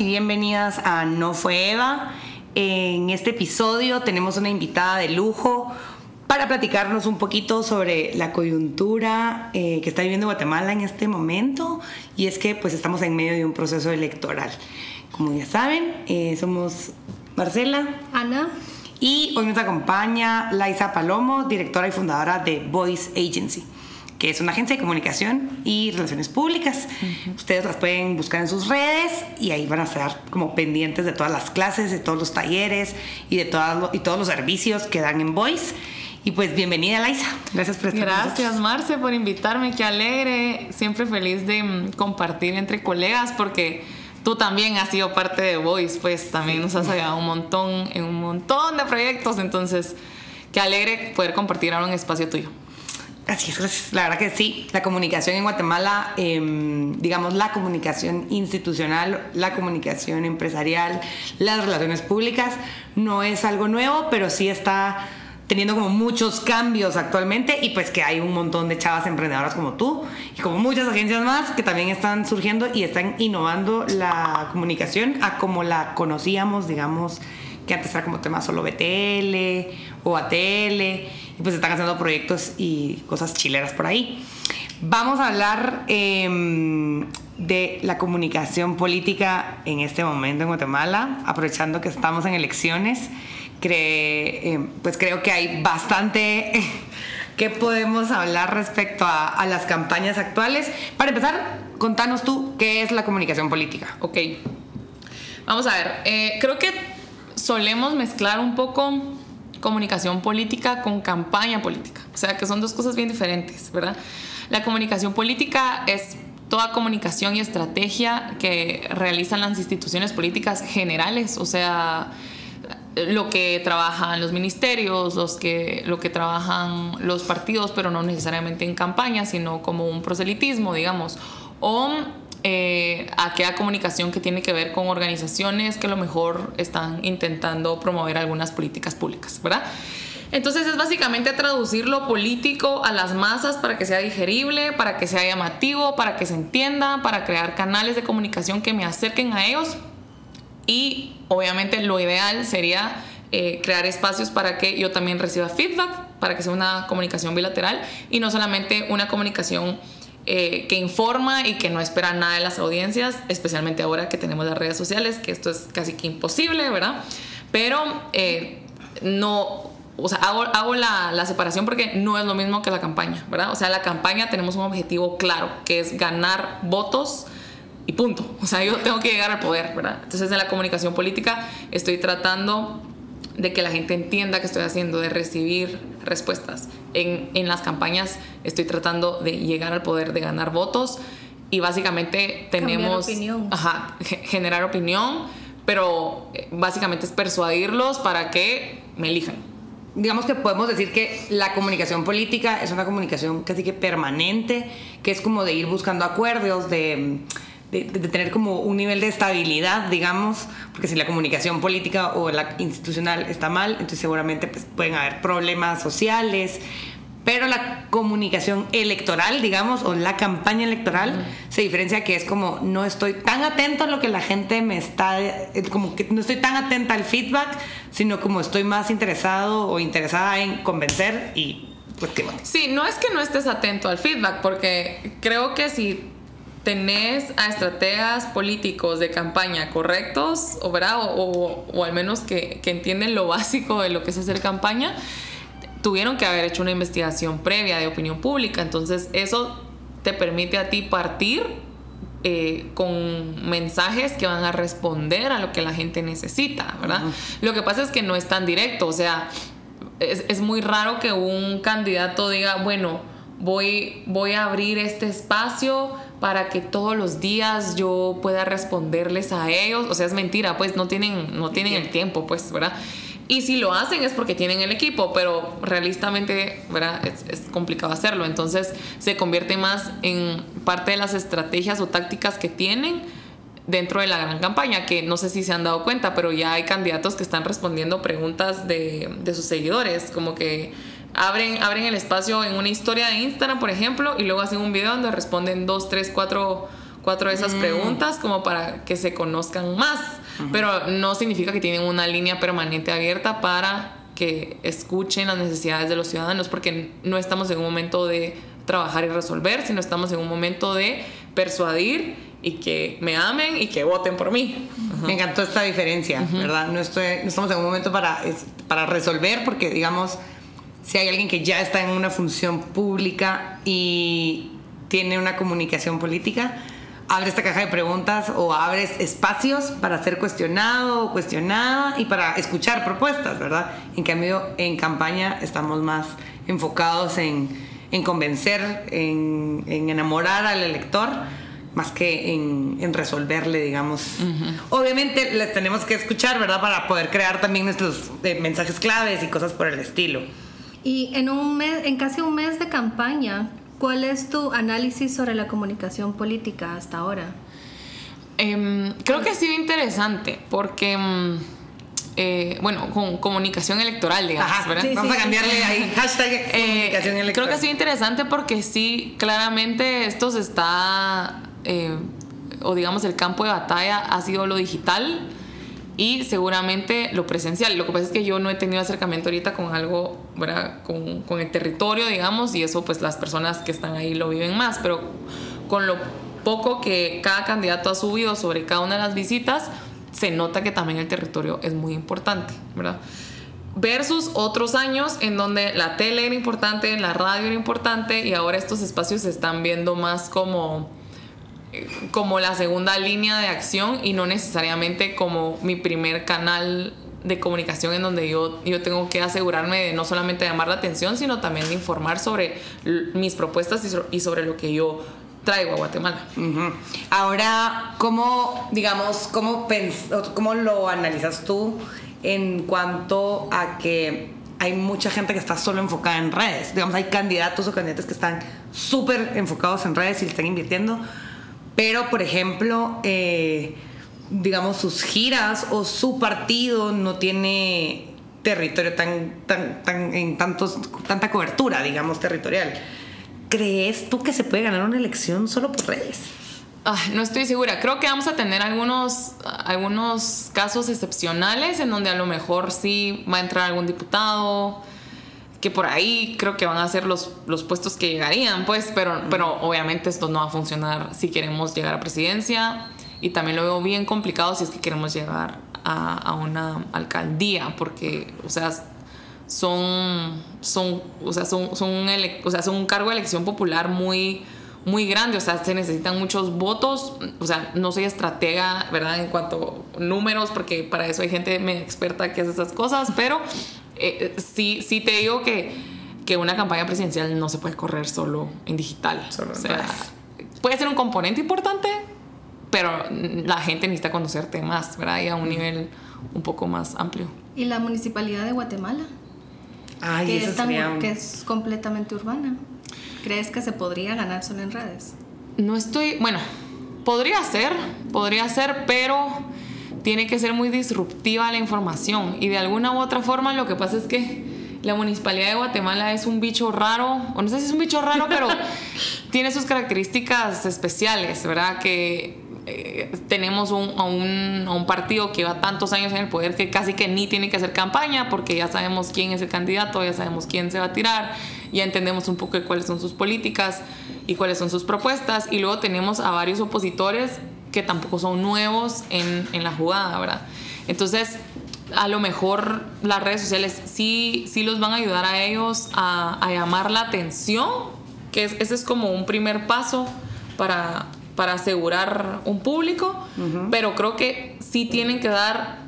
y bienvenidas a No Fue Eva. En este episodio tenemos una invitada de lujo para platicarnos un poquito sobre la coyuntura eh, que está viviendo Guatemala en este momento y es que pues estamos en medio de un proceso electoral. Como ya saben, eh, somos Marcela, Ana y hoy nos acompaña Laisa Palomo, directora y fundadora de Voice Agency que es una agencia de comunicación y relaciones públicas. Ustedes las pueden buscar en sus redes y ahí van a estar como pendientes de todas las clases, de todos los talleres y de todos y todos los servicios que dan en Voice. Y pues bienvenida, Laisa. Gracias por estar Gracias, Marce, por invitarme. Qué alegre. Siempre feliz de mm, compartir entre colegas porque tú también has sido parte de Voice, pues también nos has ayudado un montón en un montón de proyectos. Entonces, qué alegre poder compartir ahora un espacio tuyo. Así es, La verdad que sí, la comunicación en Guatemala, em, digamos, la comunicación institucional, la comunicación empresarial, las relaciones públicas, no es algo nuevo, pero sí está teniendo como muchos cambios actualmente y pues que hay un montón de chavas emprendedoras como tú y como muchas agencias más que también están surgiendo y están innovando la comunicación a como la conocíamos, digamos, que antes era como tema solo BTL o ATL y pues están haciendo proyectos y cosas chileras por ahí. Vamos a hablar em, de la comunicación política en este momento en Guatemala, aprovechando que estamos en elecciones. Em, pues creo que hay bastante que podemos hablar respecto a, las campañas actuales. Para empezar, contanos tú qué es la comunicación política. Ok. Vamos a ver, eh, creo que solemos mezclar un poco comunicación política con campaña política. O sea, que son dos cosas bien diferentes, ¿verdad? La comunicación política es toda comunicación y estrategia que realizan las instituciones políticas generales, o sea, lo que trabajan los ministerios, los que, lo que trabajan los partidos, pero no necesariamente en campaña, sino como un proselitismo, digamos, o eh, aquella comunicación que tiene que ver con organizaciones que a lo mejor están intentando promover algunas políticas públicas, ¿verdad? Entonces es básicamente traducir lo político a las masas para que sea digerible, para que sea llamativo, para que se entienda, para crear canales de comunicación que me acerquen a ellos. Y obviamente lo ideal sería eh, crear espacios para que yo también reciba feedback, para que sea una comunicación bilateral y no solamente una comunicación eh, que informa y que no espera nada de las audiencias, especialmente ahora que tenemos las redes sociales, que esto es casi que imposible, ¿verdad? Pero eh, no, o sea, hago, hago la, la, separación porque no es lo mismo que la campaña, ¿verdad? O sea, la campaña tenemos un objetivo claro, que es ganar votos y punto. O sea, yo tengo que llegar al poder, ¿verdad? Entonces, en la comunicación política estoy tratando de que la gente entienda que estoy haciendo, de recibir respuestas. En, en, las campañas estoy tratando de llegar al poder, de ganar votos y básicamente tenemos... Opinión. Ajá, generar opinión, pero eh, básicamente es persuadirlos para que me elijan. Digamos que podemos decir que la comunicación política es una comunicación casi que permanente, que es como de ir buscando acuerdos, de de, tener como un nivel de estabilidad, digamos, porque si la comunicación política o la institucional está mal, entonces seguramente pues, pueden haber problemas sociales, pero la comunicación electoral, digamos, o la campaña electoral, se diferencia que es como no estoy tan atento a lo que la gente me está, eh, como que no estoy tan atenta al feedback, sino como estoy más interesado o interesada en convencer y pues qué Sí, no es que no estés atento al feedback, porque creo que si tenés a estrategas políticos de campaña correctos, o, o, o, al menos que, que, entienden lo básico de lo que es hacer campaña, tuvieron que haber hecho una investigación previa de opinión pública. Entonces eso te permite a ti partir eh, con mensajes que van a responder a lo que la gente necesita, ¿verdad? Lo que pasa es que no es tan directo, o sea, es, es muy raro que un candidato diga, bueno, voy, voy a abrir este espacio para que todos los días yo pueda responderles a ellos. O sea, es mentira, pues no tienen, no tienen el tiempo, pues, ¿verdad? Y si lo hacen es porque tienen el equipo, pero realistamente, ¿verdad? Es, complicado hacerlo. Entonces se convierte más en parte de las estrategias o tácticas que tienen dentro de la gran campaña, que no sé si se han dado cuenta, pero ya hay candidatos que están respondiendo preguntas de, de sus seguidores, como que abren, abren el espacio en una historia de Instagram, por ejemplo, y luego hacen un video donde responden dos, tres, cuatro cuatro de esas preguntas como para que se conozcan más, pero no significa que tienen una línea permanente abierta para que escuchen las necesidades de los ciudadanos, porque no estamos en un momento de trabajar y resolver, sino estamos en un momento de persuadir y que me amen y que voten por mí. Me encantó esta diferencia, ¿verdad? No, estoy, no estamos en un momento para, para resolver, porque digamos, si hay alguien que ya está en una función pública y tiene una comunicación política, abre esta caja de preguntas o abres espacios para ser cuestionado o cuestionada y para escuchar propuestas, ¿verdad? En cambio, en campaña estamos más enfocados en, en convencer, en, en, enamorar al elector, más que en, en resolverle, digamos. Obviamente les tenemos que escuchar, ¿verdad? Para poder crear también nuestros eh, mensajes claves y cosas por el estilo. Y en un mes, en casi un mes de campaña, ¿Cuál es tu análisis sobre la comunicación política hasta ahora? Em, creo que ha sido interesante porque, em, eh, bueno, con comunicación electoral, digamos. Vamos a cambiarle ahí hashtag eh, comunicación electoral. Creo que ha sido interesante porque sí, claramente esto se está, eh, o digamos, el campo de batalla ha sido lo digital y seguramente lo presencial. Lo que pasa es que yo no he tenido acercamiento ahorita con algo, ¿verdad? Con, con, el territorio, digamos, y eso pues las personas que están ahí lo viven más, pero con lo poco que cada candidato ha subido sobre cada una de las visitas, se nota que también el territorio es muy importante, ¿verdad? Versus otros años en donde la tele era importante, la radio era importante y ahora estos espacios se están viendo más como como la segunda línea de acción y no necesariamente como mi primer canal de comunicación en donde yo, yo tengo que asegurarme de no solamente llamar la atención, sino también de informar sobre mis propuestas y sobre lo que yo traigo a Guatemala. Ahora, ¿cómo, digamos, cómo, cómo lo analizas tú en cuanto a que hay mucha gente que está solo enfocada en redes? Digamos, hay candidatos o candidatas que están súper enfocados en redes y están invirtiendo, pero, por ejemplo, eh, digamos, sus giras o su partido no tiene territorio tan, tan, tan en tantos, tanta cobertura, digamos, territorial. ¿Crees tú que se puede ganar una elección solo por redes? no estoy segura. Creo que vamos a tener algunos, algunos casos excepcionales en donde a lo mejor sí va a entrar algún diputado, que por ahí creo que van a ser los, los puestos que llegarían, pues, pero, pero obviamente esto no va a funcionar si queremos llegar a presidencia. Y también lo veo bien complicado si es que queremos llegar a, a una alcaldía, porque, o sea, son, son, o sea, son, son, un o sea, son un cargo de elección popular muy, muy grande, o sea, se necesitan muchos votos, o sea, no soy estratega, ¿verdad? En cuanto a números, porque para eso hay gente experta que hace esas cosas, pero eh, sí, sí te digo que, que una campaña presidencial no se puede correr solo en digital. o sea, puede ser un componente importante, pero la gente necesita conocerte más, ¿verdad? Y a un nivel un poco más amplio. ¿Y la municipalidad de Guatemala? Ay, que, es que es completamente urbana. ¿Crees que se podría ganar solo en redes? No estoy, bueno, podría ser, podría ser, pero tiene que ser muy disruptiva la información y de alguna u otra forma lo que pasa es que la municipalidad de Guatemala es un bicho raro, o no sé si es un bicho raro, pero tiene sus características especiales, ¿verdad? Que eh, tenemos un, a, un, a, un, partido que va tantos años en el poder que casi que ni tiene que hacer campaña porque ya sabemos quién es el candidato, ya sabemos quién se va a tirar, ya entendemos un poco de cuáles son sus políticas y cuáles son sus propuestas y luego tenemos a varios opositores que tampoco son nuevos en, en la jugada, ¿verdad? Entonces, a lo mejor las redes sociales sí, sí los van a ayudar a ellos a, a llamar la atención, que ese es como un primer paso para, para asegurar un público, pero creo que sí tienen que dar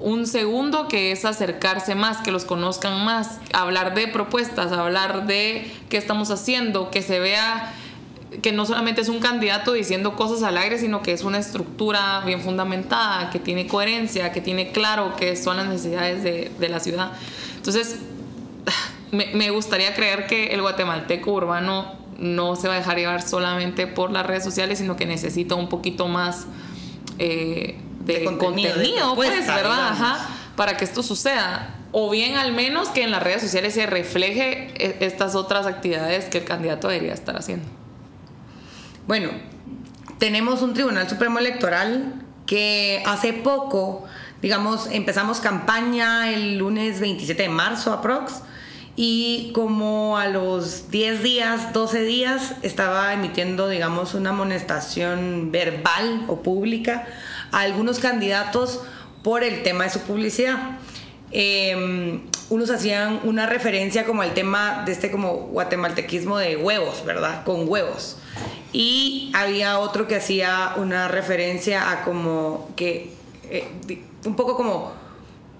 un segundo que es acercarse más, que los conozcan más, hablar de propuestas, hablar de qué estamos haciendo, que se vea que no solamente es un candidato diciendo cosas al aire, sino que es una estructura bien fundamentada, que tiene coherencia, que tiene claro qué son las necesidades de, de la ciudad. Entonces, me, me, gustaría creer que el guatemalteco urbano no se va a dejar llevar solamente por las redes sociales, sino que necesita un poquito más eh, de, contenido, pues, ¿verdad? Ajá, para que esto suceda. O bien al menos que en las redes sociales se refleje e, estas otras actividades que el candidato debería estar haciendo. Bueno, tenemos un Tribunal Supremo Electoral que hace poco, digamos, empezamos campaña el lunes 27 de marzo aprox y como a los 10 días, 12 días, estaba emitiendo, digamos, una amonestación verbal o pública a algunos candidatos por el tema de su publicidad. Em, unos hacían una referencia como al tema de este como guatemaltequismo de huevos, ¿verdad? Con huevos. Y había otro que hacía una referencia a como que, eh, un poco como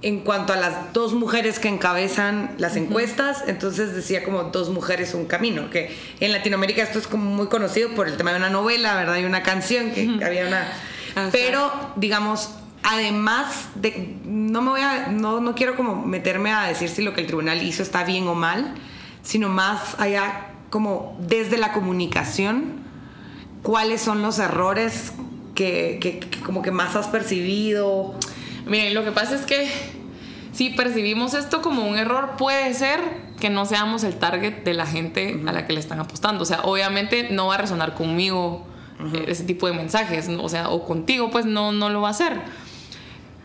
en cuanto a las dos mujeres que encabezan las encuestas, entonces decía como dos mujeres un camino, que en Latinoamérica esto es como muy conocido por el tema de una novela, ¿verdad? Y una canción que había una... Pero, digamos, además de, no me voy a, no, no quiero como meterme a decir si lo que el tribunal hizo está bien o mal, sino más allá como desde la comunicación, cuáles son los errores que, que, que como que más has percibido Miren, lo que pasa es que si percibimos esto como un error, puede ser que no seamos el target de la gente a la que le están apostando. O sea, obviamente no va a resonar conmigo eh, ese tipo de mensajes, o sea, o contigo, pues no, no lo va a hacer.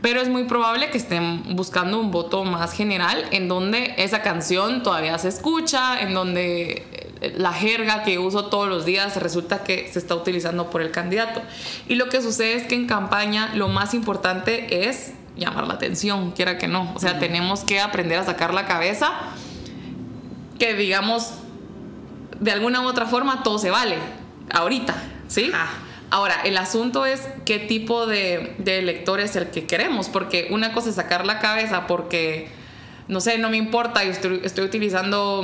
Pero es muy probable que estén buscando un voto más general en donde esa canción todavía se escucha, en donde eh, la jerga que uso todos los días resulta que se está utilizando por el candidato. Y lo que sucede es que en campaña lo más importante es llamar la atención, quiera que no. O sea, tenemos que aprender a sacar la cabeza, que digamos, de alguna u otra forma todo se vale, ahorita, ¿sí? Ah. Ahora, el asunto es qué tipo de, de elector es el que queremos, porque una cosa es sacar la cabeza porque, no sé, no me importa, yo estoy, estoy utilizando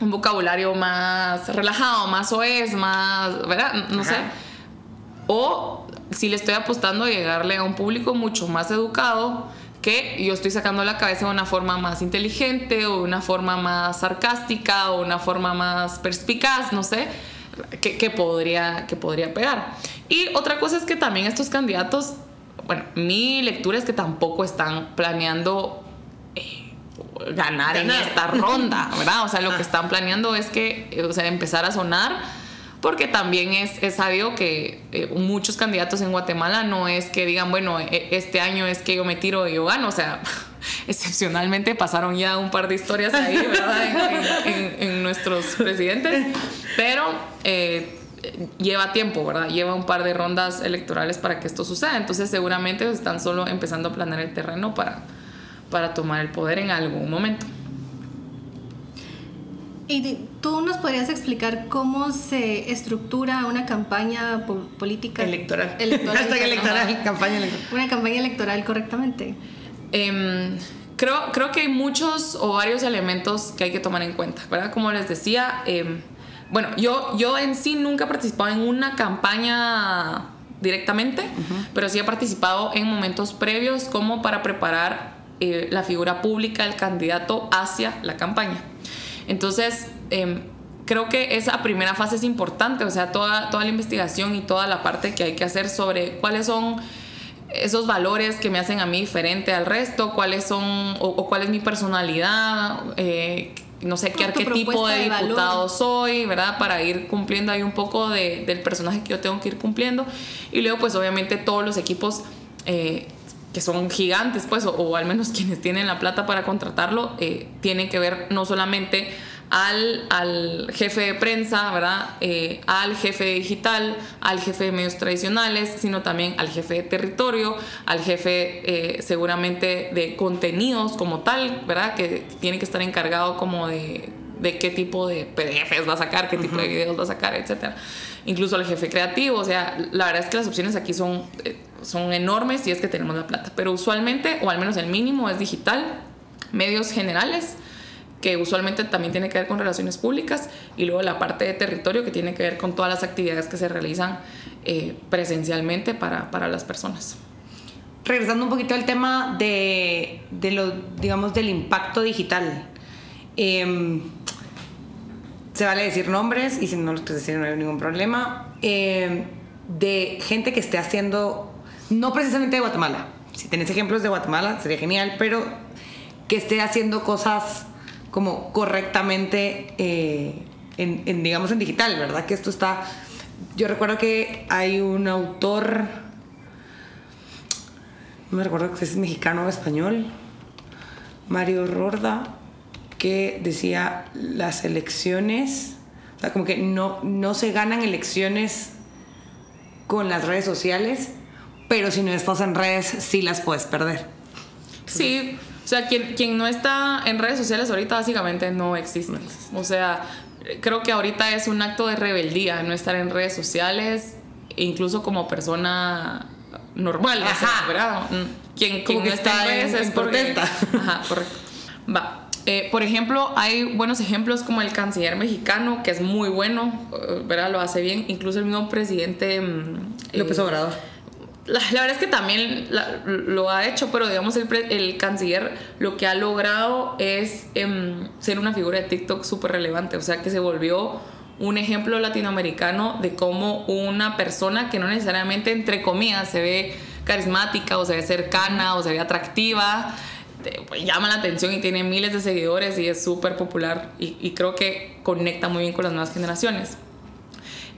un vocabulario más relajado, más oes, más, ¿verdad? No sé. O si le estoy apostando a llegarle a un público mucho más educado, que yo estoy sacando la cabeza de una forma más inteligente o de una forma más sarcástica o una forma más perspicaz, no sé que, podría, que podría pegar. Y otra cosa es que también estos candidatos, bueno, mi lectura es que tampoco están planeando eh, ganar, en esta ronda, ¿verdad? O sea, lo que ah. están planeando es que, o sea, empezar a sonar porque también es, es sabido que eh, muchos candidatos en Guatemala no es que digan, bueno, e, este año es que yo me tiro y yo gano, o sea, excepcionalmente pasaron ya un par de historias ahí, ¿verdad? en, nuestros presidentes, pero eh, lleva tiempo, ¿verdad? Lleva un par de rondas electorales para que esto suceda, entonces seguramente están solo empezando a planear el terreno para, para tomar el poder en algún momento. ¿Y tú nos podrías explicar cómo se estructura una campaña política? Electoral. electoral, electoral campaña electoral. Una campaña electoral correctamente. Em, creo, creo que hay muchos o varios elementos que hay que tomar en cuenta, ¿verdad? Como les decía, em, bueno, yo, yo en sí nunca he participado en una campaña directamente, pero sí he participado en momentos previos como para preparar eh, la figura pública del candidato hacia la campaña. Entonces, em, creo que esa primera fase es importante, o sea, toda, toda la investigación y toda la parte que hay que hacer sobre cuáles son esos valores que me hacen a mí diferente al resto, cuáles son o, cuál es mi personalidad, eh, no sé qué arquetipo de, diputado soy, ¿verdad? Para ir cumpliendo ahí un poco del personaje que yo tengo que ir cumpliendo. Y luego, pues obviamente todos los equipos eh, que son gigantes, pues, o, al menos quienes tienen la plata para contratarlo, eh, tienen que ver no solamente al, al jefe de prensa, ¿verdad? Eh, al jefe digital, al jefe de medios tradicionales, sino también al jefe de territorio, al jefe eh, seguramente de contenidos como tal, ¿verdad? Que tiene que estar encargado como de, de qué tipo de PDFs va a sacar, qué tipo de videos va a sacar, etcétera. Incluso al jefe creativo, o sea, la verdad es que las opciones aquí son son enormes si es que tenemos la plata, pero usualmente, o al menos el mínimo, es digital, medios generales, que usualmente también tiene que ver con relaciones públicas, y luego la parte de territorio que tiene que ver con todas las actividades que se realizan eh, presencialmente para, para, las personas. Regresando un poquito al tema de, de lo, digamos, del impacto digital. Em, se vale decir nombres y si no los quieres decir no hay ningún problema. Em, de gente que esté haciendo no precisamente de Guatemala. Si tenés ejemplos de Guatemala, sería genial, pero que esté haciendo cosas como correctamente eh, en, digamos, en digital, ¿verdad? Que esto está yo recuerdo que hay un autor, no me recuerdo si es mexicano o español, Mario Rorda, que decía las elecciones, o sea, como que no, no se ganan elecciones con las redes sociales, pero si no estás en redes sí las puedes perder. Sí, o sea, quien, quien no está en redes sociales ahorita básicamente no existe. O sea, creo que ahorita es un acto de rebeldía no estar en redes sociales, incluso como persona normal, Ajá. ¿verdad? Mm, quien, quien no está en redes es porque... Ajá, correcto. Va. Eh, por ejemplo, hay buenos ejemplos como el canciller mexicano, que es muy bueno, eh, ¿verdad? Lo hace bien. Incluso el mismo presidente... Mm, López Obrador la, verdad es que también lo ha hecho, pero digamos el, el, canciller lo que ha logrado es em, ser una figura de TikTok súper relevante, o sea que se volvió un ejemplo latinoamericano de cómo una persona que no necesariamente entre comillas se ve carismática o se ve cercana o se ve atractiva, pues, llama la atención y tiene miles de seguidores y es súper popular y, creo que conecta muy bien con las nuevas generaciones.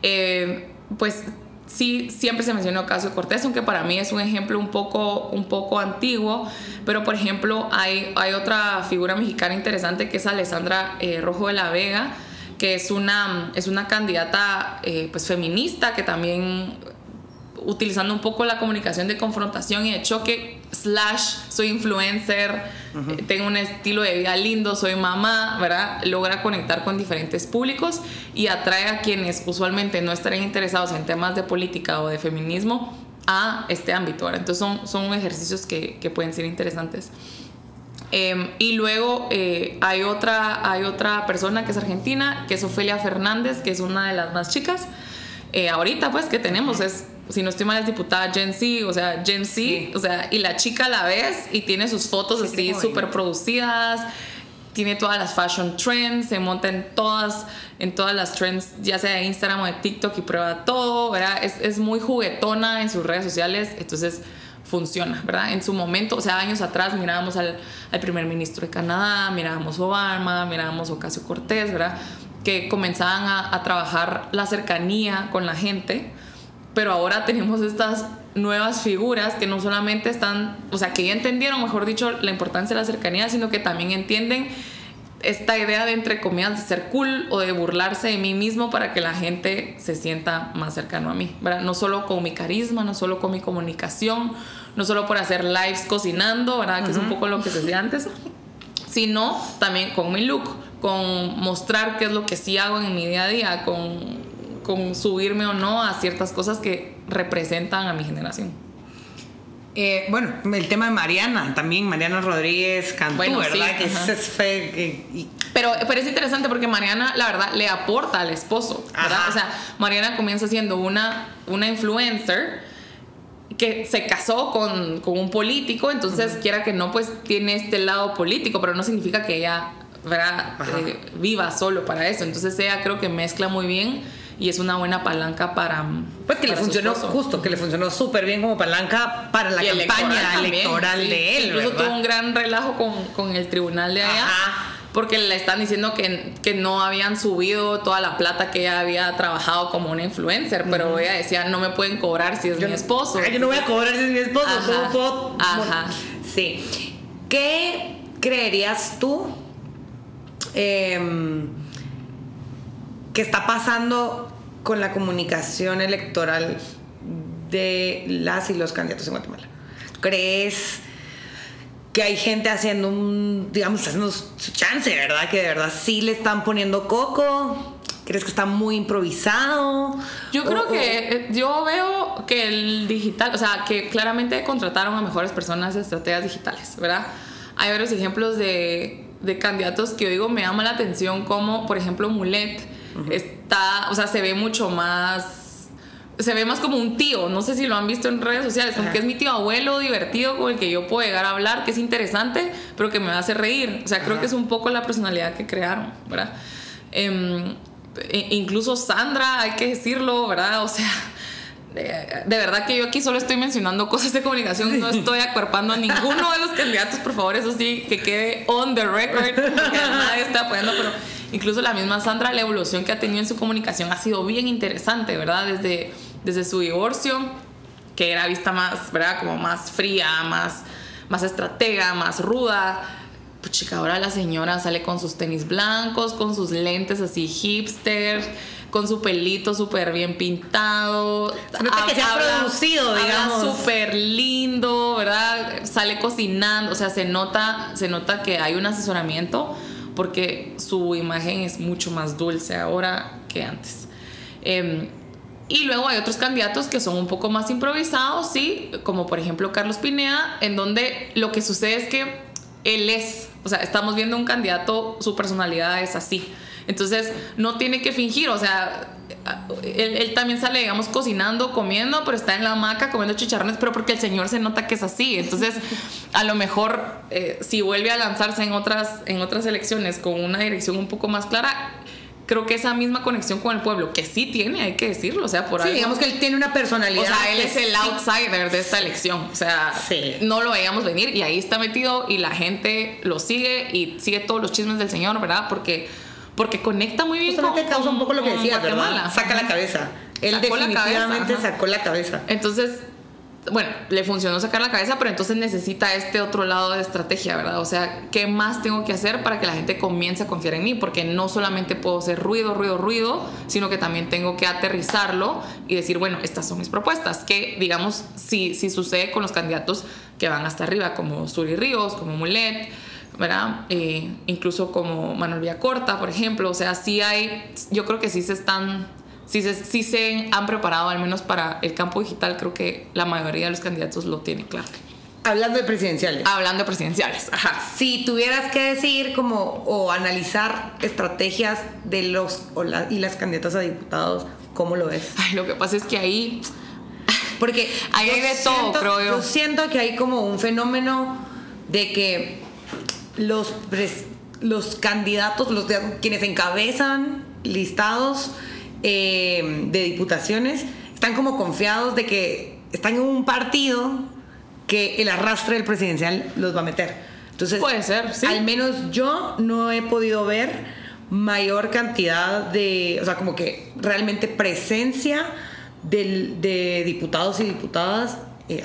Eh, pues sí siempre se mencionó Ocasio Cortés, aunque para mí es un ejemplo un poco, un poco antiguo, pero por ejemplo hay, hay otra figura mexicana interesante que es Alessandra eh, Rojo de la Vega, que es una, es una candidata eh, pues feminista que también utilizando un poco la comunicación de confrontación y de choque, slash, soy influencer, eh, tengo un estilo de vida lindo, soy mamá, ¿verdad? Logra conectar con diferentes públicos y atrae a quienes usualmente no estarían interesados en temas de política o de feminismo a este ámbito, ¿verdad? Entonces son, son ejercicios que, que pueden ser interesantes. Em, y luego eh, hay, otra, hay otra persona que es argentina, que es Ofelia Fernández, que es una de las más chicas. Eh, ahorita pues que tenemos es si no estoy mal, es diputada Gen Z, o sea, Gen Z, o sea, y la chica la ves y tiene sus fotos así súper producidas, tiene todas las fashion trends, se monta en todas, en todas las trends, ya sea de Instagram o de TikTok y prueba todo, ¿verdad? Es, es muy juguetona en sus redes sociales, entonces funciona, ¿verdad? En su momento, o sea, años atrás mirábamos al, al primer ministro de Canadá, mirábamos Obama, mirábamos Ocasio Cortés, ¿verdad? Que comenzaban a, a trabajar la cercanía con la gente pero ahora tenemos estas nuevas figuras que no solamente están, o sea, que ya entendieron, mejor dicho, la importancia de la cercanía, sino que también entienden esta idea de entre comillas de ser cool o de burlarse de mí mismo para que la gente se sienta más cercano a mí, ¿verdad? No solo con mi carisma, no solo con mi comunicación, no solo por hacer lives cocinando, ¿verdad? Que es un poco lo que se hacía antes, sino también con mi look, con mostrar qué es lo que sí hago en mi día a día, con con subirme o no a ciertas cosas que representan a mi generación. Eh, bueno, el tema de Mariana, también Mariana Rodríguez Cantú, ¿verdad? que es fe, pero, pero es interesante porque Mariana, la verdad, le aporta al esposo, ¿verdad? O sea, Mariana comienza siendo una, una influencer que se casó con, con un político, entonces quiera que no, pues tiene este lado político, pero no significa que ella ¿verdad? Eh, viva solo para eso. Entonces ella creo que mezcla muy bien y es una buena palanca para. Pues que le funcionó justo, que le funcionó súper bien como palanca para la campaña electoral, de él. Incluso tuvo un gran relajo con, con el tribunal de allá. Porque le están diciendo que, que, no habían subido toda la plata que ella había trabajado como una influencer, pero ella decía, no me pueden cobrar si es mi esposo. yo no voy a cobrar si es mi esposo. Ajá. Sí. ¿Qué creerías tú? Eh, ¿Qué está pasando con la comunicación electoral de las y los candidatos en Guatemala? ¿Crees que hay gente haciendo un, digamos, haciendo su chance, ¿verdad? Que de verdad sí le están poniendo coco. ¿Crees que está muy improvisado? Yo creo que eh, yo veo que el digital, o sea, que claramente contrataron a mejores personas de estrategias digitales, ¿verdad? Hay varios ejemplos de, de candidatos que yo digo me llama la atención, como por ejemplo Mulet está, o sea, se ve mucho más se ve más como un tío, no sé si lo han visto en redes sociales, como que es mi tío abuelo divertido con el que yo puedo llegar a hablar, que es interesante, pero que me hace reír. O sea, creo que es un poco la personalidad que crearon, ¿verdad? Em, e, incluso Sandra, hay que decirlo, ¿verdad? O sea, de, verdad que yo aquí solo estoy mencionando cosas de comunicación, no estoy acuerpando a ninguno de los candidatos, por favor, eso sí, que quede on the record, porque nadie está apoyando, pero incluso la misma Sandra, la evolución que ha tenido en su comunicación ha sido bien interesante, ¿verdad? Desde, desde su divorcio, que era vista más, ¿verdad? Como más fría, más, más estratega, más ruda. Pues chica, ahora la señora sale con sus tenis blancos, con sus lentes así hipster con su pelito súper bien pintado. que se ha producido, digamos. súper lindo, ¿verdad? Sale cocinando, o sea, se nota, se nota que hay un asesoramiento porque su imagen es mucho más dulce ahora que antes. Em, y luego hay otros candidatos que son un poco más improvisados, sí, como por ejemplo Carlos Pineda, en donde lo que sucede es que él es, o sea, estamos viendo un candidato, su personalidad es así. Entonces, no tiene que fingir, o sea, él, también sale, digamos, cocinando, comiendo, pero está en la hamaca comiendo chicharrones, pero porque el señor se nota que es así. Entonces, a lo mejor, eh, si vuelve a lanzarse en otras, en otras elecciones con una dirección un poco más clara, creo que esa misma conexión con el pueblo, que sí tiene, hay que decirlo, o sea, por sí, digamos que él tiene una personalidad. O sea, él es el outsider de esta elección, o sea, no lo veíamos venir y ahí está metido y la gente lo sigue y sigue todos los chismes del señor, ¿verdad? Porque porque conecta muy bien con, causa un poco lo que decía, ¿verdad? Saca la cabeza. Él sacó definitivamente la sacó la cabeza. Entonces, bueno, le funcionó sacar la cabeza, pero entonces necesita este otro lado de estrategia, ¿verdad? O sea, ¿qué más tengo que hacer para que la gente comience a confiar en mí? Porque no solamente puedo hacer ruido, ruido, ruido, sino que también tengo que aterrizarlo y decir, bueno, estas son mis propuestas, que digamos, si, si sucede con los candidatos que van hasta arriba, como Suri Ríos, como Mulet, ¿verdad? Eh, incluso como Manuel Corta, por ejemplo, o sea, sí hay, yo creo que sí se están, sí se, sí se han preparado al menos para el campo digital, creo que la mayoría de los candidatos lo tiene claro. Hablando de presidenciales. Hablando de presidenciales, ajá. Si tuvieras que decir como o analizar estrategias de los y las candidatas a diputados, ¿cómo lo ves? Ay, lo que pasa es que ahí porque ahí hay de todo, creo yo. Yo siento que hay como un fenómeno de que los, los candidatos, los quienes encabezan listados eh, de diputaciones, están como confiados de que están en un partido que el arrastre del presidencial los va a meter. Entonces, puede ser, sí. Al menos yo no he podido ver mayor cantidad de, o sea, como que realmente presencia de diputados y diputadas eh,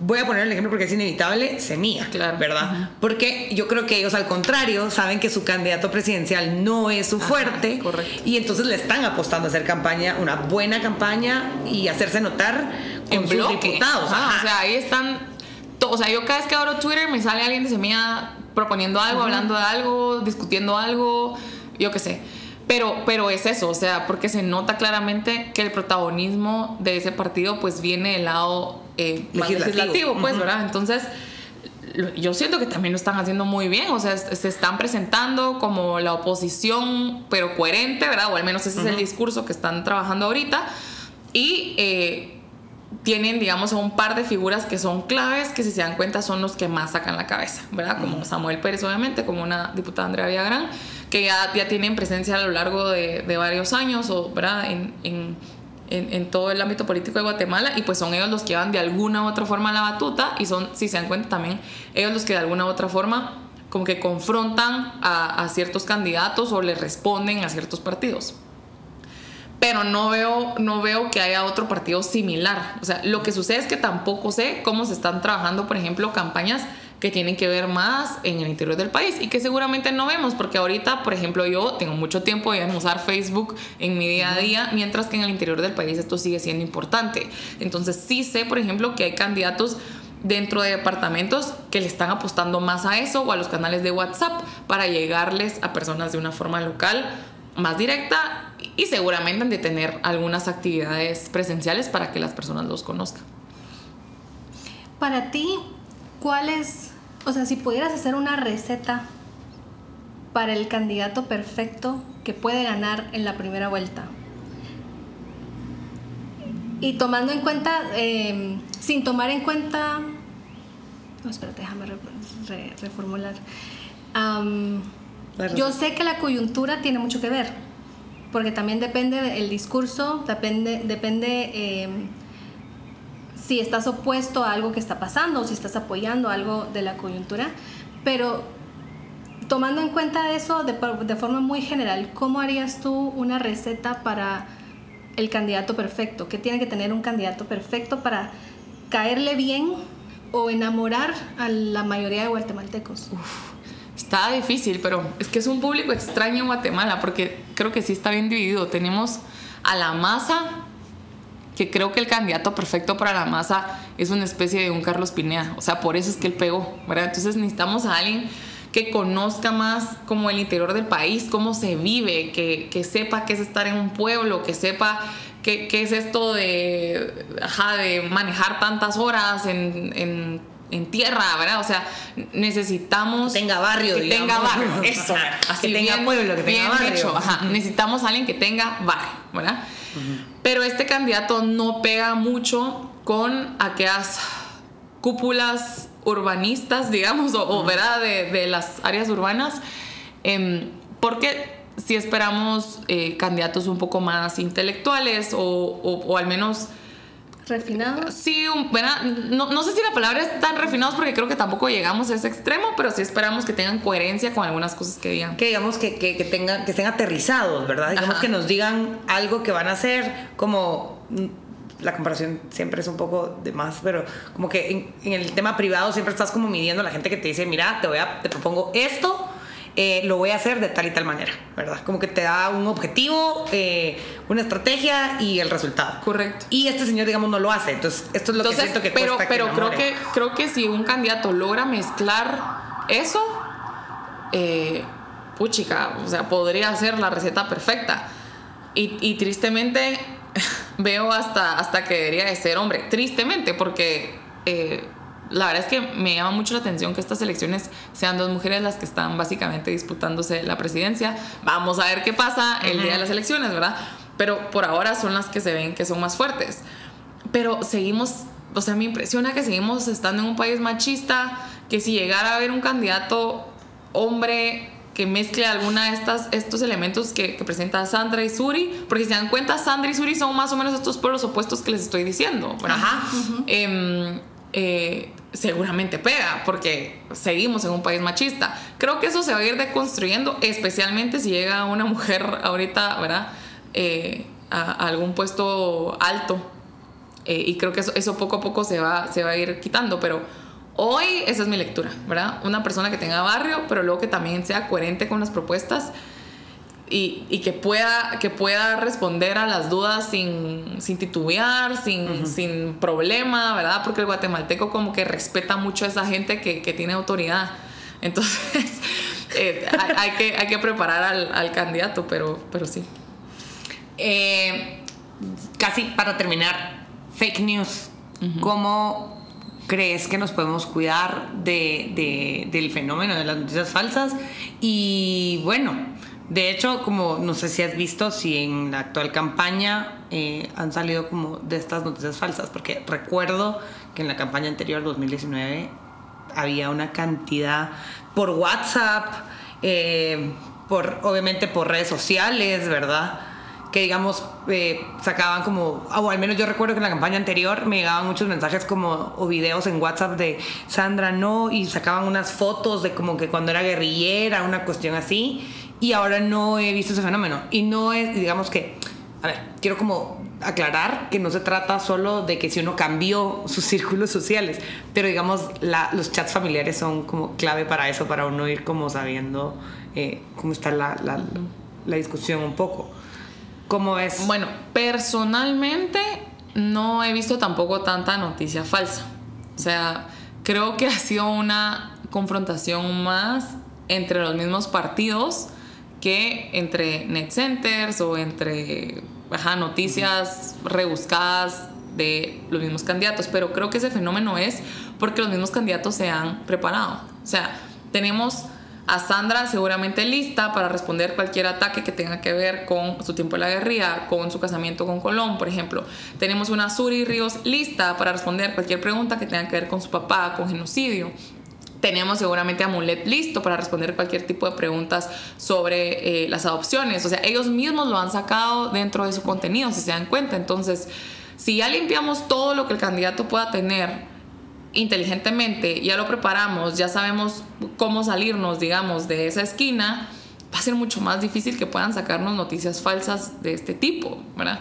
Voy a poner el ejemplo porque es inevitable, Semilla, claro. ¿verdad? Porque yo creo que ellos al contrario saben que su candidato presidencial no es su fuerte correcto. y entonces le están apostando a hacer campaña, una buena campaña y hacerse notar con en sus diputados. O sea, ahí están, o sea, yo cada vez que abro Twitter me sale alguien de Semilla proponiendo algo, hablando de algo, discutiendo algo, yo qué sé. Pero, pero es eso, o sea, porque se nota claramente que el protagonismo de ese partido pues viene del lado eh, legislativo, pues, ¿verdad? Entonces, yo siento que también lo están haciendo muy bien, o sea, se están presentando como la oposición, pero coherente, ¿verdad? O al menos ese es el discurso que están trabajando ahorita. Y eh, tienen, digamos, un par de figuras que son claves, que si se dan cuenta son los que más sacan la cabeza, ¿verdad? Como Samuel Pérez, obviamente, como una diputada Andrea Villagrán, que ya, ya tienen presencia a lo largo de, de varios años, o, ¿verdad? En, en en, todo el ámbito político de Guatemala y pues son ellos los que llevan de alguna u otra forma la batuta y son, si se dan cuenta también, ellos los que de alguna u otra forma como que confrontan a, ciertos candidatos o le responden a ciertos partidos. Pero no veo, no veo que haya otro partido similar. O sea, lo que sucede es que tampoco sé cómo se están trabajando, por ejemplo, campañas que tienen que ver más en el interior del país y que seguramente no vemos porque ahorita, por ejemplo, yo tengo mucho tiempo de usar Facebook en mi día a día, mientras que en el interior del país esto sigue siendo importante. Entonces sí sé, por ejemplo, que hay candidatos dentro de departamentos que le están apostando más a eso o a los canales de WhatsApp para llegarles a personas de una forma local más directa y seguramente han de tener algunas actividades presenciales para que las personas los conozcan. Para ti, ¿cuál es, o sea, si pudieras hacer una receta para el candidato perfecto que puede ganar en la primera vuelta? Y tomando en cuenta, em, sin tomar en cuenta, no, espérate, déjame reformular. yo sé que la coyuntura tiene mucho que ver, porque también depende del discurso, depende, depende em, si estás opuesto a algo que está pasando o si estás apoyando algo de la coyuntura, pero tomando en cuenta eso de, forma muy general, ¿cómo harías tú una receta para el candidato perfecto? ¿Qué tiene que tener un candidato perfecto para caerle bien o enamorar a la mayoría de guatemaltecos? está difícil, pero es que es un público extraño en Guatemala porque creo que sí está bien dividido. Tenemos a la masa, que creo que el candidato perfecto para la masa es una especie de un Carlos Pinea. O sea, por eso es que él pegó, ¿verdad? Entonces necesitamos a alguien que conozca más como el interior del país, cómo se vive, que, que sepa qué es estar en un pueblo, que sepa qué, qué es esto de, ajá, de manejar tantas horas en, en, en, tierra, ¿verdad? O sea, necesitamos... Que tenga barrio, Que digamos. tenga barrio, eso. que tenga pueblo, que tenga bien barrio. hecho, ajá. Necesitamos a alguien que tenga barrio, ¿verdad? Pero este candidato no pega mucho con aquellas cúpulas urbanistas, digamos, o, o, ¿verdad? De, de, las áreas urbanas, eh, porque si esperamos eh, candidatos un poco más intelectuales o, o, o al menos... ¿Refinados? Sí, ¿verdad? No, no, sé si la palabra es tan refinados porque creo que tampoco llegamos a ese extremo, pero sí esperamos que tengan coherencia con algunas cosas que digan. Que digamos que, que, que tengan, que estén aterrizados, ¿verdad? Digamos Ajá. que nos digan algo que van a hacer, como la comparación siempre es un poco de más, pero como que en, en, el tema privado siempre estás como midiendo a la gente que te dice, mira, te voy a, te propongo esto, eh, lo voy a hacer de tal y tal manera, ¿verdad? Como que te da un objetivo, eh, una estrategia y el resultado. Correcto. Y este señor, digamos, no lo hace. Entonces, esto es lo Entonces, que siento que pero, cuesta Pero que creo que, creo que si un candidato logra mezclar eso, eh, puchica, o sea, podría ser la receta perfecta. Y, y tristemente veo hasta, hasta que debería de ser hombre. Tristemente, porque eh, la verdad es que me llama mucho la atención que estas elecciones sean dos mujeres las que están básicamente disputándose la presidencia. Vamos a ver qué pasa el día de las elecciones, ¿verdad? Pero por ahora son las que se ven que son más fuertes. Pero seguimos, o sea, me impresiona que seguimos estando en un país machista, que si llegara a haber un candidato hombre que mezcle alguna de estas, estos elementos que, que, presenta Sandra y Suri, porque si se dan cuenta, Sandra y Suri son más o menos estos pueblos opuestos que les estoy diciendo. Ajá. Uh -huh. eh, eh, seguramente pega, porque seguimos en un país machista. Creo que eso se va a ir deconstruyendo, especialmente si llega una mujer ahorita, ¿verdad? Eh, a, algún puesto alto. Eh, y creo que eso, eso, poco a poco se va, se va a ir quitando, pero hoy esa es mi lectura, ¿verdad? Una persona que tenga barrio, pero luego que también sea coherente con las propuestas y, y, que, pueda, que pueda responder a las dudas sin, sin titubear, sin, uh -huh. sin problema, ¿verdad? Porque el guatemalteco como que respeta mucho a esa gente que, que tiene autoridad. Entonces, eh, hay, hay, que, hay que preparar al, al candidato, pero, pero sí. Eh, casi para terminar, fake news. Uh -huh. ¿Cómo crees que nos podemos cuidar de, de, del fenómeno de las noticias falsas? Y bueno, de hecho, como no sé si has visto, si en la actual campaña eh, han salido como de estas noticias falsas, porque recuerdo que en la campaña anterior, 2019, había una cantidad por WhatsApp, eh, por, obviamente por redes sociales, ¿verdad? Que digamos, eh, sacaban como, o al menos yo recuerdo que en la campaña anterior me llegaban muchos mensajes como, o videos en WhatsApp de Sandra no, y sacaban unas fotos de como que cuando era guerrillera, una cuestión así y ahora no he visto ese fenómeno. Y no es, digamos que, a ver, quiero como aclarar que no se trata solo de que si uno cambió sus círculos sociales, pero digamos, la, los chats familiares son como clave para eso, para uno ir como sabiendo eh, cómo está la, la, la discusión un poco. ¿Cómo ves? Bueno, personalmente no he visto tampoco tanta noticia falsa. O sea, creo que ha sido una confrontación más entre los mismos partidos que entre net centers o entre ajá, noticias rebuscadas de los mismos candidatos. Pero creo que ese fenómeno es porque los mismos candidatos se han preparado. O sea, tenemos a Sandra seguramente lista para responder cualquier ataque que tenga que ver con su tiempo en la guerrilla, con su casamiento con Colón, por ejemplo. Tenemos una Suri Ríos lista para responder cualquier pregunta que tenga que ver con su papá, con genocidio tenemos seguramente a listo para responder cualquier tipo de preguntas sobre eh, las adopciones. O sea, ellos mismos lo han sacado dentro de su contenido, si se dan cuenta. Entonces, si ya limpiamos todo lo que el candidato pueda tener inteligentemente, ya lo preparamos, ya sabemos cómo salirnos, digamos, de esa esquina, va a ser mucho más difícil que puedan sacarnos noticias falsas de este tipo, ¿verdad?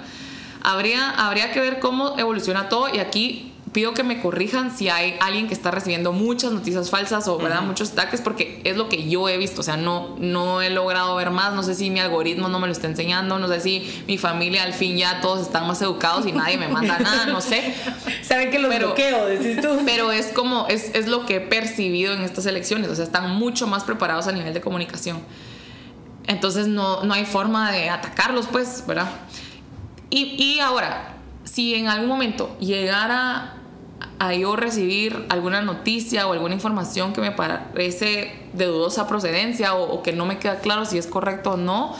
Habría, habría que ver cómo evoluciona todo y aquí pido que me corrijan si hay alguien que está recibiendo muchas noticias falsas o ¿verdad? muchos ataques, porque es lo que yo he visto. O sea, no, no he logrado ver más. No sé si mi algoritmo no me lo está enseñando. No sé si mi familia al fin ya todos están más educados y nadie me manda nada. No sé. Saben que lo pero, bloqueo, decís tú. Pero es como, es, es lo que he percibido en estas elecciones. O sea, están mucho más preparados a nivel de comunicación. Entonces no, no hay forma de atacarlos, pues, ¿verdad? Y, y ahora, si en algún momento llegara a yo recibir alguna noticia o alguna información que me parece de dudosa procedencia o, que no me queda claro si es correcto o no,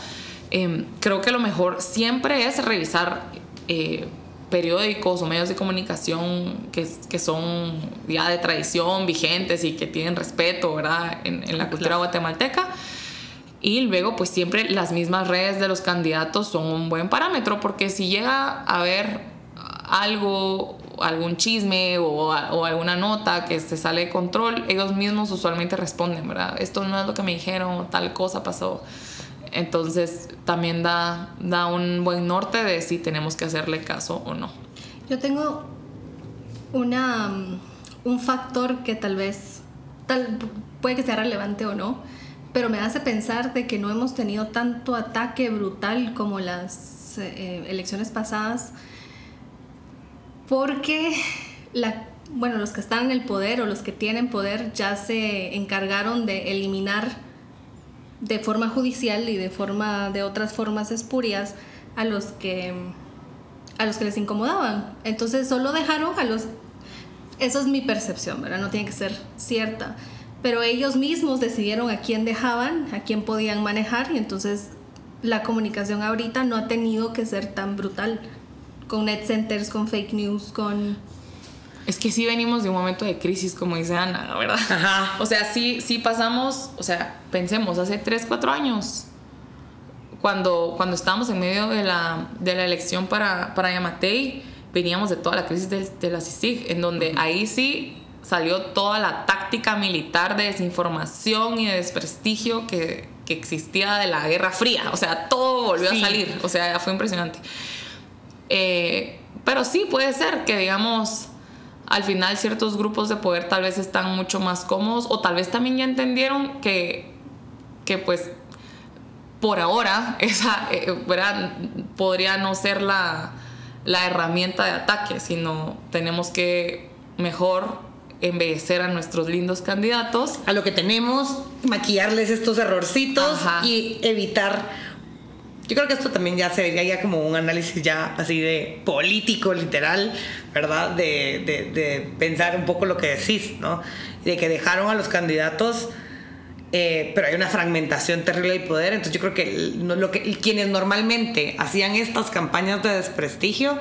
em, creo que lo mejor siempre es revisar eh, periódicos o medios de comunicación que, que, son ya de tradición, vigentes y que tienen respeto ¿verdad? En, en la cultura guatemalteca. Y luego, pues siempre las mismas redes de los candidatos son un buen parámetro, porque si llega a haber algo algún chisme o, alguna nota que se sale de control, ellos mismos usualmente responden, ¿verdad? Esto no es lo que me dijeron, tal cosa pasó. Entonces también da, da un buen norte de si tenemos que hacerle caso o no. Yo tengo una, un factor que tal vez tal, puede que sea relevante o no, pero me hace pensar de que no hemos tenido tanto ataque brutal como las eh, elecciones pasadas porque los que están en el poder o los que tienen poder ya se encargaron de eliminar de forma judicial y de forma de otras formas espurias a los que a los que les incomodaban. Entonces solo dejaron a los eso es mi percepción, ¿verdad? No tiene que ser cierta, pero ellos mismos decidieron a quién dejaban, a quién podían manejar y entonces la comunicación ahorita no ha tenido que ser tan brutal con net centers, con fake news, con... Es que sí venimos de un momento de crisis, como dice Ana, ¿verdad? Ajá. O sea, sí, sí pasamos, o sea, pensemos, hace 3, 4 años, cuando, cuando estábamos en medio de la, de la elección para, para Yamatei, veníamos de toda la crisis de, de la CICIG, en donde ahí sí salió toda la táctica militar de desinformación y de desprestigio que, que existía de la Guerra Fría. O sea, todo volvió a salir. O sea, fue impresionante. Eh, pero sí puede ser que, digamos, al final ciertos grupos de poder tal vez están mucho más cómodos o tal vez también ya entendieron que, que pues, por ahora, esa eh, podría no ser la, la herramienta de ataque, sino tenemos que mejor embellecer a nuestros lindos candidatos. A lo que tenemos, maquillarles estos errorcitos y evitar yo creo que esto también ya sería ya como un análisis ya así de político, literal, ¿verdad? De, de, pensar un poco lo que decís, ¿no? De que dejaron a los candidatos, eh, pero hay una fragmentación terrible de poder. Entonces yo creo que, lo que quienes normalmente hacían estas campañas de desprestigio,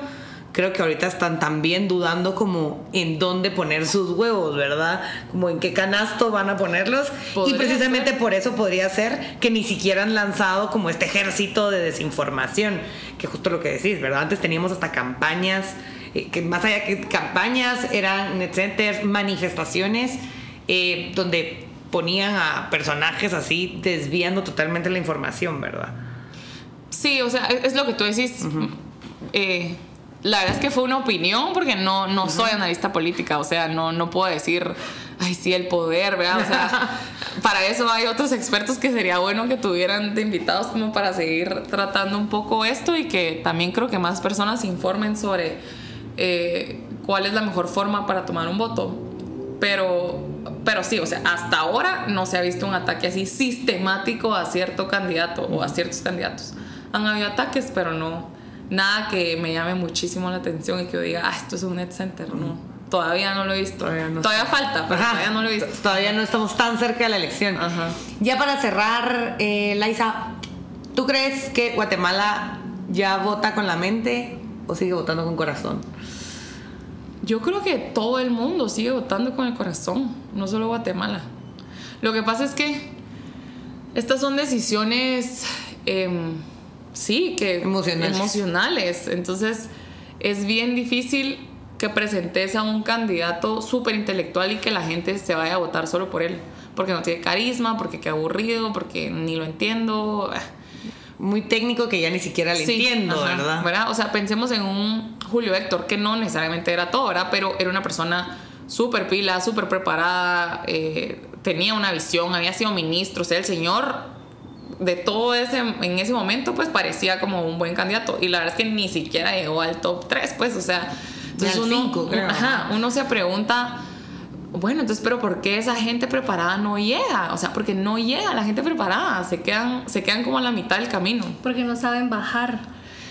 creo que ahorita están también dudando como en dónde poner sus huevos, ¿verdad? Como en qué canasto van a ponerlos. Y precisamente por eso podría ser que ni siquiera han lanzado como este ejército de desinformación, que justo lo que decís, ¿verdad? Antes teníamos hasta campañas, eh, que más allá que campañas eran net centers, manifestaciones, eh, donde ponían a personajes así desviando totalmente la información, ¿verdad? Sí, o sea, es lo que tú decís. eh, la verdad es que fue una opinión porque no, no soy analista política, o sea, no, no puedo decir, ay, sí, el poder, ¿verdad? O sea, para eso hay otros expertos que sería bueno que tuvieran de invitados como para seguir tratando un poco esto y que también creo que más personas se informen sobre eh, cuál es la mejor forma para tomar un voto. Pero, pero sí, o sea, hasta ahora no se ha visto un ataque así sistemático a cierto candidato o a ciertos candidatos. Han habido ataques, pero no, nada que me llame muchísimo la atención y que yo diga, ah, esto es un net center, no. Todavía no lo he visto. Todavía, falta, pero todavía no lo he visto. Todavía no estamos tan cerca de la elección. Ya para cerrar, eh, Laisa, ¿tú crees que Guatemala ya vota con la mente o sigue votando con corazón? Yo creo que todo el mundo sigue votando con el corazón, no solo Guatemala. Lo que pasa es que estas son decisiones... Em, sí, que emocionales. emocionales. Entonces es bien difícil que presentes a un candidato súper intelectual y que la gente se vaya a votar solo por él. Porque no tiene carisma, porque qué aburrido, porque ni lo entiendo. Muy técnico que ya ni siquiera le entiendo, ¿verdad? O sea, pensemos en un Julio Héctor, que no necesariamente era todo, ¿verdad? Pero era una persona súper pila, súper preparada, eh, tenía una visión, había sido ministro, o sea, el señor de todo ese, en ese momento, pues parecía como un buen candidato. Y la verdad es que ni siquiera llegó al top 3, pues, o sea, entonces uno, uno se pregunta, bueno, entonces, pero ¿por qué esa gente preparada no llega? O sea, porque no llega la gente preparada, se quedan, se quedan como a la mitad del camino. Porque no saben bajar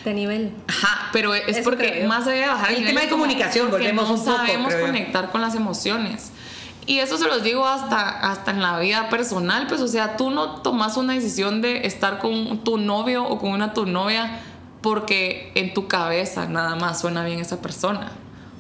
de nivel. Ajá, pero es porque más allá de bajar el, tema de comunicación, volvemos no un poco, sabemos conectar con las emociones. Y eso se los digo hasta, hasta en la vida personal, pues, o sea, tú no tomas una decisión de estar con tu novio o con una tu novia porque en tu cabeza nada más suena bien esa persona.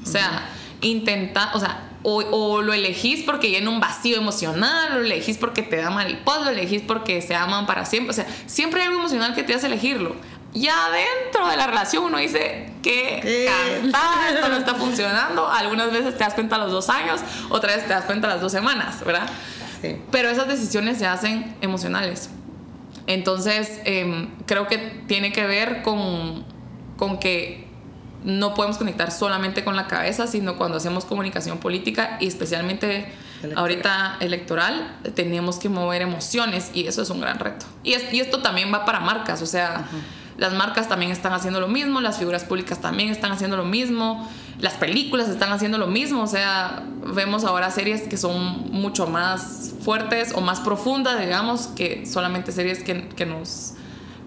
O sea, intenta, o sea, o, lo elegís porque llena un vacío emocional, o lo elegís porque te da mariposa, lo elegís porque se aman para siempre. O sea, siempre hay algo emocional que te hace elegirlo. Ya dentro de la relación uno dice que esto no está funcionando. Algunas veces te das cuenta a los dos años, otras veces te das cuenta a las dos semanas, ¿verdad? Sí. Pero esas decisiones se hacen emocionales. Entonces, em, creo que tiene que ver con, con que no podemos conectar solamente con la cabeza, sino cuando hacemos comunicación política y especialmente ahorita electoral, tenemos que mover emociones y eso es un gran reto. Y, y esto también va para marcas, o sea, las marcas también están haciendo lo mismo, las figuras públicas también están haciendo lo mismo, las películas están haciendo lo mismo, o sea, vemos ahora series que son mucho más fuertes o más profundas, digamos, que solamente series que, que nos,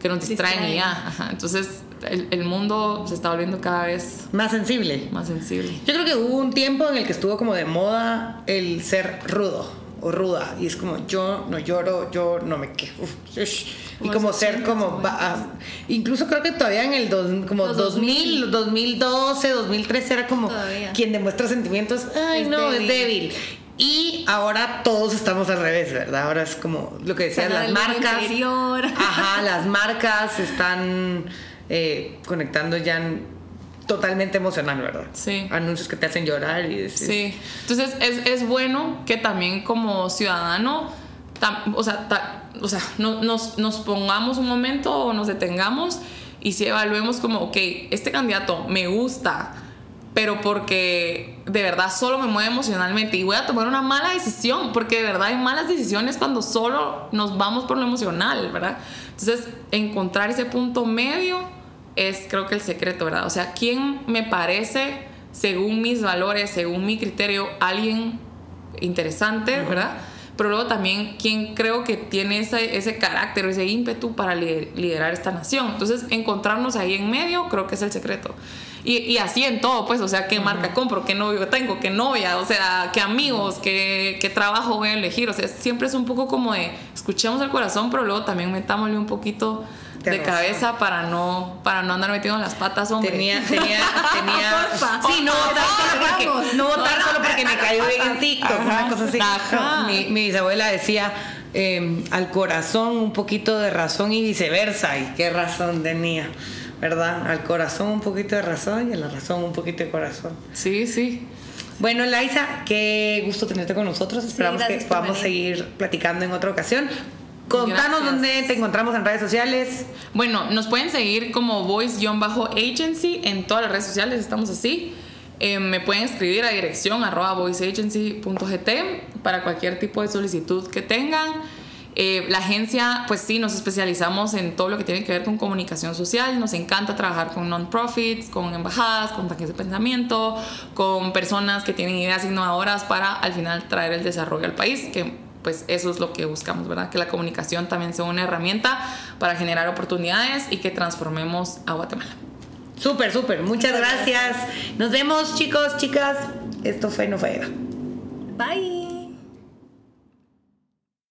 que nos distraen, y ya. Entonces, el, el, mundo se está volviendo cada vez más sensible. Más sensible. Yo creo que hubo un tiempo en el que estuvo como de moda el ser rudo o ruda y es como yo no lloro, yo no me quejo. Y como ser como incluso creo que todavía en el como 2000, 2012, 2013 era como quien demuestra sentimientos, ay no, es débil. Y ahora todos estamos al revés, ¿verdad? Ahora es como lo que decían las marcas. Ajá, las marcas están eh, conectando ya totalmente emocional, ¿verdad? Sí. Anuncios que te hacen llorar y Sí. Entonces es, es, bueno que también como ciudadano, o sea, o sea no, nos, nos pongamos un momento o nos detengamos y si evaluemos como, ok, este candidato me gusta, pero porque de verdad solo me mueve emocionalmente y voy a tomar una mala decisión, porque de verdad hay malas decisiones cuando solo nos vamos por lo emocional, ¿verdad? Entonces, encontrar ese punto medio es creo que el secreto, ¿verdad? O sea, ¿quién me parece, según mis valores, según mi criterio, alguien interesante, ¿verdad? Pero luego también quién creo que tiene ese, ese carácter ese ímpetu para liderar esta nación. Entonces, encontrarnos ahí en medio creo que es el secreto. Y, así en todo, pues, o sea, qué marca compro, qué novio tengo, qué novia, o sea, qué amigos, qué, qué, trabajo voy a elegir. O sea, siempre es un poco como de escuchemos el corazón, pero luego también metámosle un poquito de cabeza para no para no andar metiendo las patas, hombre. Tenía, tenía, tenía. sí, no votar solo porque, no votar solo porque me cayó bien en TikTok, una cosa así. mi, mi, bisabuela decía eh, al corazón un poquito de razón y viceversa. ¿Y qué razón tenía? ¿Verdad? Al corazón un poquito de razón y a la razón un poquito de corazón. Sí, sí. Bueno, Laisa, qué gusto tenerte con nosotros. Esperamos que podamos seguir platicando en otra ocasión. Contanos dónde te encontramos en redes sociales. Bueno, nos pueden seguir como voice-agency en todas las redes sociales, estamos así. Eh, me pueden escribir a dirección arroba voiceagency.gt para cualquier tipo de solicitud que tengan. Eh, la agencia, pues sí, nos especializamos en todo lo que tiene que ver con comunicación social. Nos encanta trabajar con non-profits, con embajadas, con tanques de pensamiento, con personas que tienen ideas innovadoras para al final traer el desarrollo al país, que pues eso es lo que buscamos, ¿verdad? Que la comunicación también sea una herramienta para generar oportunidades y que transformemos a Guatemala. Súper, súper. Muchas, gracias. Nos vemos, chicos, chicas. Esto fue No Bye.